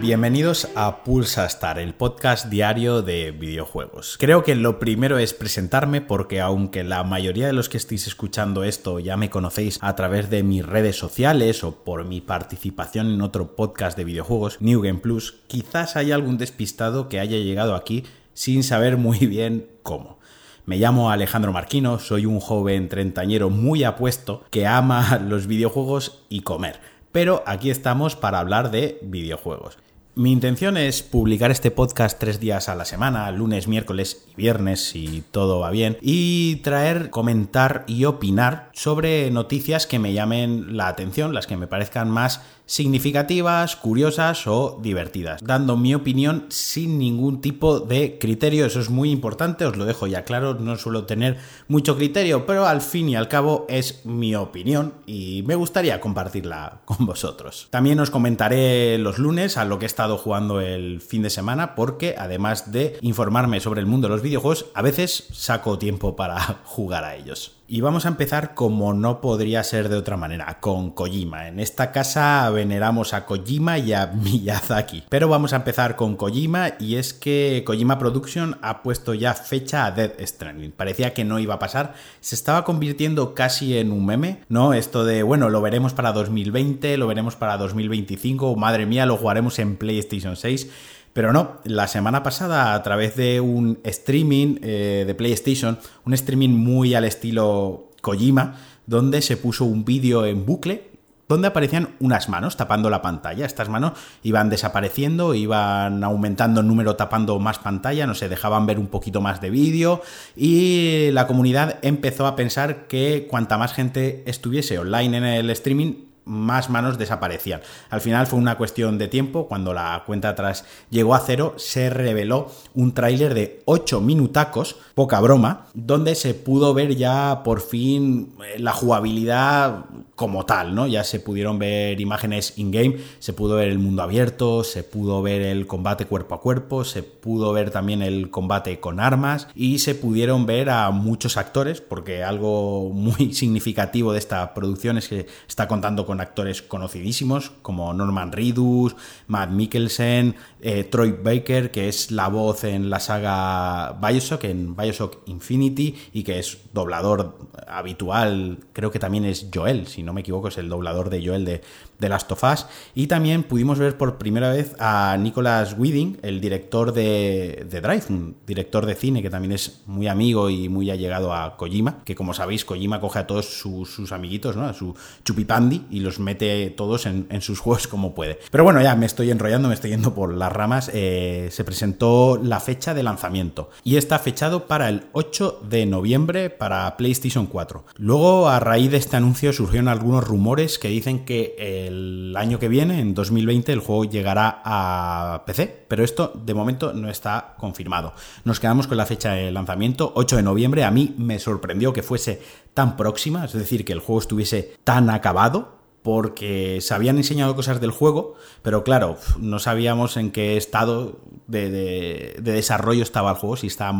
Bienvenidos a Pulsa Star, el podcast diario de videojuegos. Creo que lo primero es presentarme porque aunque la mayoría de los que estéis escuchando esto ya me conocéis a través de mis redes sociales o por mi participación en otro podcast de videojuegos, New Game Plus, quizás haya algún despistado que haya llegado aquí sin saber muy bien cómo. Me llamo Alejandro Marquino, soy un joven treintañero muy apuesto que ama los videojuegos y comer. Pero aquí estamos para hablar de videojuegos. Mi intención es publicar este podcast tres días a la semana, lunes, miércoles y viernes, si todo va bien, y traer, comentar y opinar sobre noticias que me llamen la atención, las que me parezcan más significativas, curiosas o divertidas, dando mi opinión sin ningún tipo de criterio. Eso es muy importante, os lo dejo ya claro, no suelo tener mucho criterio, pero al fin y al cabo es mi opinión y me gustaría compartirla con vosotros. También os comentaré los lunes a lo que he jugando el fin de semana, porque además de informarme sobre el mundo de los videojuegos, a veces saco tiempo para jugar a ellos. Y vamos a empezar como no podría ser de otra manera, con Kojima. En esta casa veneramos a Kojima y a Miyazaki. Pero vamos a empezar con Kojima y es que Kojima Production ha puesto ya fecha a Dead Stranding. Parecía que no iba a pasar, se estaba convirtiendo casi en un meme, ¿no? Esto de, bueno, lo veremos para 2020, lo veremos para 2025, madre mía, lo jugaremos en PlayStation 6. Pero no, la semana pasada a través de un streaming eh, de PlayStation, un streaming muy al estilo Kojima, donde se puso un vídeo en bucle donde aparecían unas manos tapando la pantalla. Estas manos iban desapareciendo, iban aumentando el número tapando más pantalla, no sé, dejaban ver un poquito más de vídeo y la comunidad empezó a pensar que cuanta más gente estuviese online en el streaming, más manos desaparecían. Al final fue una cuestión de tiempo, cuando la cuenta atrás llegó a cero, se reveló un tráiler de 8 minutacos, poca broma, donde se pudo ver ya por fin eh, la jugabilidad como tal, ¿no? Ya se pudieron ver imágenes in-game, se pudo ver el mundo abierto, se pudo ver el combate cuerpo a cuerpo, se pudo ver también el combate con armas y se pudieron ver a muchos actores, porque algo muy significativo de esta producción es que está contando con actores conocidísimos como Norman Reedus, Matt Mikkelsen, eh, Troy Baker, que es la voz en la saga Bioshock, en Bioshock Infinity, y que es doblador habitual, creo que también es Joel, si no me equivoco, es el doblador de Joel de, de Last of Us. Y también pudimos ver por primera vez a Nicholas Winding, el director de, Drive, un director de cine que también es muy amigo y muy allegado a Kojima, que como sabéis, Kojima coge a todos sus, amiguitos, ¿no? A su chupipandi y los mete todos en, sus juegos como puede. Pero bueno, ya me estoy enrollando, me estoy yendo por las ramas. Eh, se presentó la fecha de lanzamiento y está fechado para el 8 de noviembre para PlayStation 4. Luego, a raíz de este anuncio, surgieron algunos rumores que dicen que el año que viene, en 2020, el juego llegará a PC, pero esto de momento no está confirmado. Nos quedamos con la fecha de lanzamiento, 8 de noviembre. A mí me sorprendió que fuese tan próxima, es decir, que el juego estuviese tan acabado porque se habían enseñado cosas del juego, pero claro, no sabíamos en qué estado de, desarrollo estaba el juego, si está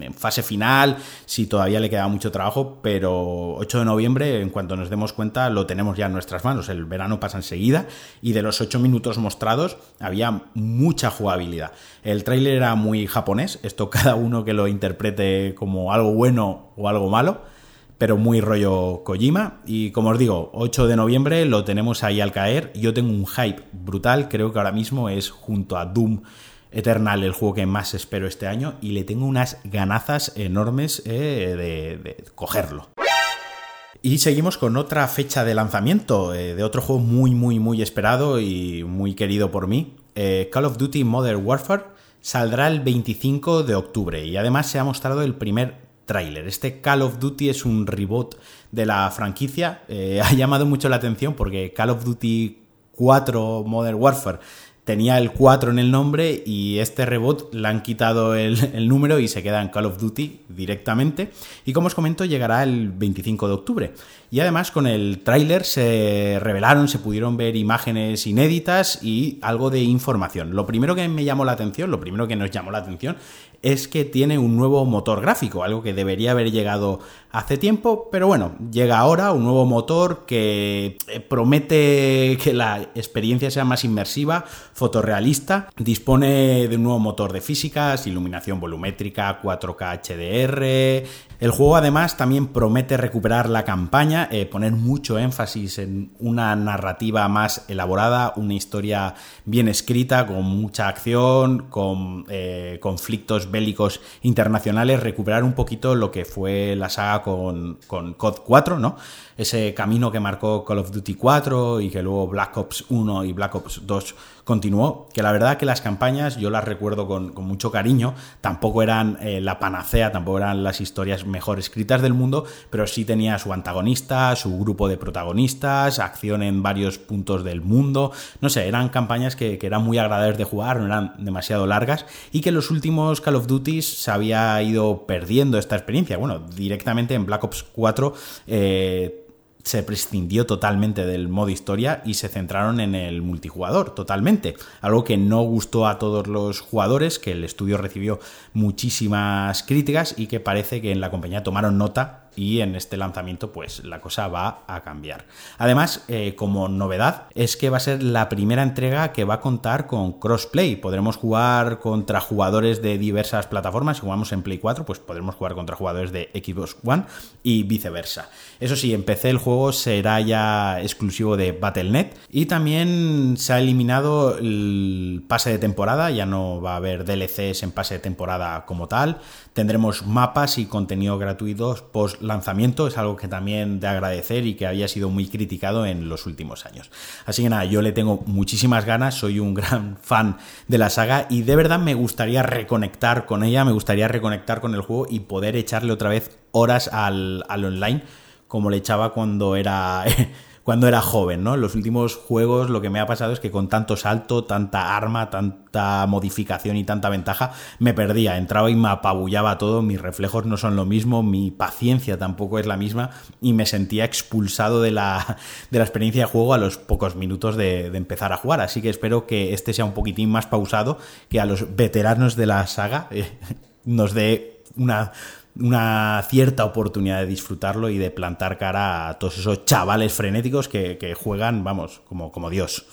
en fase final, si todavía le queda mucho trabajo, pero 8 de noviembre, en cuanto nos demos cuenta, lo tenemos ya en nuestras manos. El verano pasa enseguida y de los 8 minutos mostrados había mucha jugabilidad. El tráiler era muy japonés, esto cada uno que lo interprete como algo bueno o algo malo pero muy rollo Kojima. Y como os digo, 8 de noviembre lo tenemos ahí al caer. Yo tengo un hype brutal, creo que ahora mismo es junto a Doom Eternal el juego que más espero este año y le tengo unas ganazas enormes eh, de, cogerlo. Y seguimos con otra fecha de lanzamiento eh, de otro juego muy, muy, muy esperado y muy querido por mí. Eh, Call of Duty Modern Warfare saldrá el 25 de octubre y además se ha mostrado el primer tráiler. Este Call of Duty es un reboot de la franquicia. Ha llamado mucho la atención porque Call of Duty 4 Modern Warfare tenía el 4 en el nombre y este reboot le han quitado el, número y se queda en Call of Duty directamente. Y como os comento, llegará el 25 de octubre. y además con el tráiler se revelaron, se pudieron ver imágenes inéditas y algo de información. Lo primero que me llamó la atención, lo primero que nos llamó la atención es que tiene un nuevo motor gráfico, algo que debería haber llegado hace tiempo, pero bueno, llega ahora un nuevo motor que eh, promete que la experiencia sea más inmersiva, fotorrealista, dispone de un nuevo motor de físicas, iluminación volumétrica, 4K HDR. El juego además también promete recuperar la campaña, eh, poner mucho énfasis en una narrativa más elaborada, una historia bien escrita, con mucha acción, con eh, conflictos bélicos internacionales, recuperar un poquito lo que fue la saga con, con COD 4, ¿no? Ese camino que marcó Call of Duty 4 y que luego Black Ops 1 y Black Ops 2 continuó, que la verdad que las campañas yo las recuerdo con, mucho cariño, tampoco eran eh, la panacea, tampoco eran las historias mejor escritas del mundo, pero sí tenía su antagonista, su grupo de protagonistas, acción en varios puntos del mundo, no sé, eran campañas que, eran muy agradables de jugar, no eran demasiado largas y que los últimos Call of Duty se había ido perdiendo esta experiencia. Bueno, directamente en Black Ops 4 eh, se prescindió totalmente del modo historia y se centraron en el multijugador totalmente. Algo que no gustó a todos los jugadores, que el estudio recibió muchísimas críticas y que parece que en la compañía tomaron nota y en este lanzamiento pues la cosa va a cambiar. Además, eh, como novedad, es que va a ser la primera entrega que va a contar con crossplay. Podremos jugar contra jugadores de diversas plataformas. Si jugamos en Play 4, pues podremos jugar contra jugadores de Xbox One y viceversa. Eso sí, en PC el juego será ya exclusivo de Battle.net y también se ha eliminado el pase de temporada, ya no va a haber DLCs en pase de temporada como tal. Tendremos mapas y contenido gratuitos post lanzamiento, es algo que también de agradecer y que había sido muy criticado en los últimos años. Así que nada, yo le tengo muchísimas ganas, soy un gran fan de la saga y de verdad me gustaría reconectar con ella, me gustaría reconectar con el juego y poder echarle otra vez horas al, al online como le echaba cuando era cuando era joven, ¿no? En los últimos juegos lo que me ha pasado es que con tanto salto, tanta arma, tanta modificación y tanta ventaja, me perdía, entraba y me apabullaba todo, mis reflejos no son lo mismo, mi paciencia tampoco es la misma y me sentía expulsado de la, de la experiencia de juego a los pocos minutos de, empezar a jugar, así que espero que este sea un poquitín más pausado, que a los veteranos de la saga eh, nos dé una una cierta oportunidad de disfrutarlo y de plantar cara a todos esos chavales frenéticos que, juegan, vamos, como, como Dios.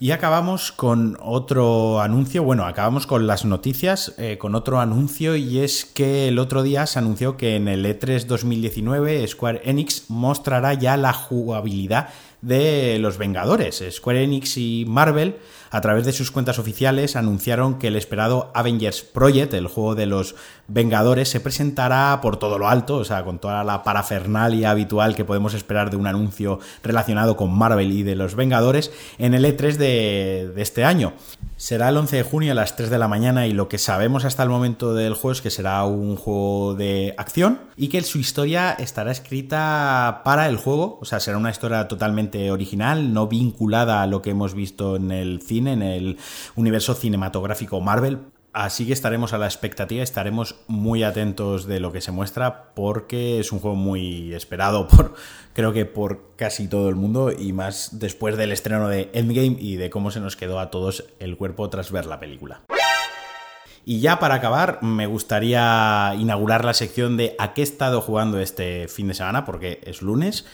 Y acabamos con otro anuncio, bueno, acabamos con las noticias, eh, con otro anuncio y es que el otro día se anunció que en el E3 2019 Square Enix mostrará ya la jugabilidad de los Vengadores. Square Enix y Marvel a través de sus cuentas oficiales anunciaron que el esperado Avengers Project, el juego de los Vengadores, se presentará por todo lo alto, o sea, con toda la parafernalia habitual que podemos esperar de un anuncio relacionado con Marvel y de los Vengadores en el E3 de, de este año. Será el 11 de junio a las 3 de la mañana y lo que sabemos hasta el momento del juego es que será un juego de acción y que su historia estará escrita para el juego, o sea, será una historia totalmente original, no vinculada a lo que hemos visto en el cine en el universo cinematográfico Marvel. Así que estaremos a la expectativa, estaremos muy atentos de lo que se muestra porque es un juego muy esperado por creo que por casi todo el mundo y más después del estreno de Endgame y de cómo se nos quedó a todos el cuerpo tras ver la película. Y ya para acabar, me gustaría inaugurar la sección de a qué he estado jugando este fin de semana, porque es lunes.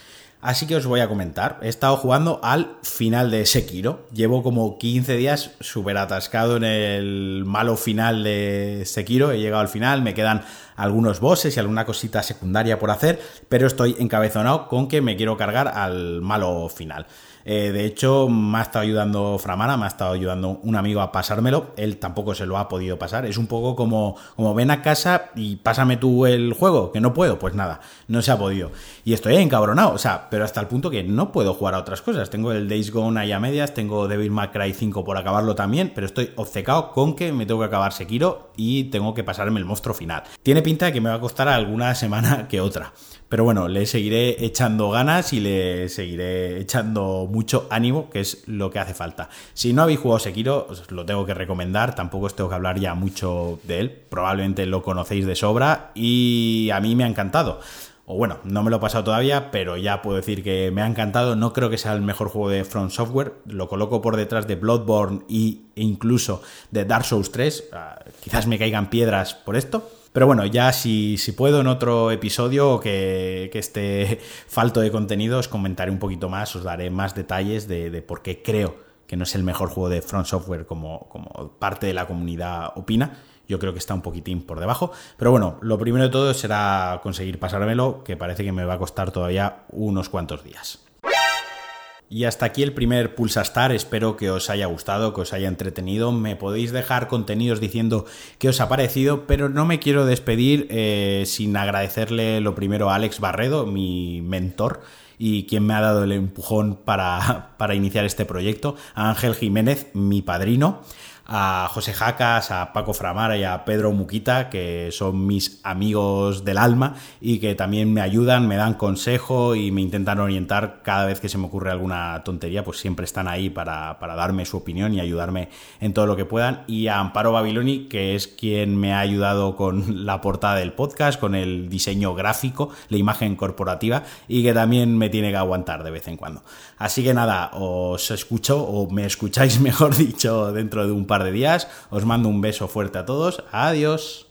Así que os voy a comentar. He estado jugando al final de Sekiro. Llevo como 15 días súper atascado en el malo final de Sekiro. He llegado al final, me quedan algunos bosses y alguna cosita secundaria por hacer, pero estoy encabezonado con que me quiero cargar al malo final. Eh, de hecho, me ha estado ayudando Framana, me ha estado ayudando un amigo a pasármelo. Él tampoco se lo ha podido pasar. Es un poco como, como ven a casa y pásame tú el juego, que no puedo. Pues nada, no se ha podido. Y estoy encabronado, o sea, pero hasta el punto que no puedo jugar a otras cosas. Tengo el Days Gone ahí a medias, tengo Devil May Cry 5 por acabarlo también, pero estoy obcecado con que me tengo que acabar Sekiro y tengo que pasarme el monstruo final. Tiene pinta de que me va a costar alguna semana que otra. Pero bueno, le seguiré echando ganas y le seguiré echando mucho ánimo, que es lo que hace falta. Si no habéis jugado Sekiro, os lo tengo que recomendar, tampoco os tengo que hablar ya mucho de él, probablemente lo conocéis de sobra y a mí me ha encantado. o bueno, no me lo he pasado todavía, pero ya puedo decir que me ha encantado. No creo que sea el mejor juego de Front Software. Lo coloco por detrás de Bloodborne e incluso de Dark Souls 3. Ah, quizás me caigan piedras por esto. Pero bueno, ya si, si puedo en otro episodio que, que, esté falto de contenido, os comentaré un poquito más, os daré más detalles de, de por qué creo que no es el mejor juego de Front Software como, como parte de la comunidad opina yo creo que está un poquitín por debajo. Pero bueno, lo primero de todo será conseguir pasármelo, que parece que me va a costar todavía unos cuantos días. Y hasta aquí el primer Pulsastar, espero que os haya gustado, que os haya entretenido. Me podéis dejar contenidos diciendo qué os ha parecido, pero no me quiero despedir eh, sin agradecerle lo primero a Alex Barredo, mi mentor, y quien me ha dado el empujón para, para iniciar este proyecto, a Ángel Jiménez, mi padrino a José Jacas, a Paco Framara y a Pedro Muquita, que son mis amigos del alma y que también me ayudan, me dan consejo y me intentan orientar cada vez que se me ocurre alguna tontería, pues siempre están ahí para, para darme su opinión y ayudarme en todo lo que puedan. Y a Amparo Babiloni, que es quien me ha ayudado con la portada del podcast, con el diseño gráfico, la imagen corporativa y que también me tiene que aguantar de vez en cuando. Así que nada, os escucho o me escucháis mejor dicho dentro de un par de días. Os mando un beso fuerte a todos. Adiós.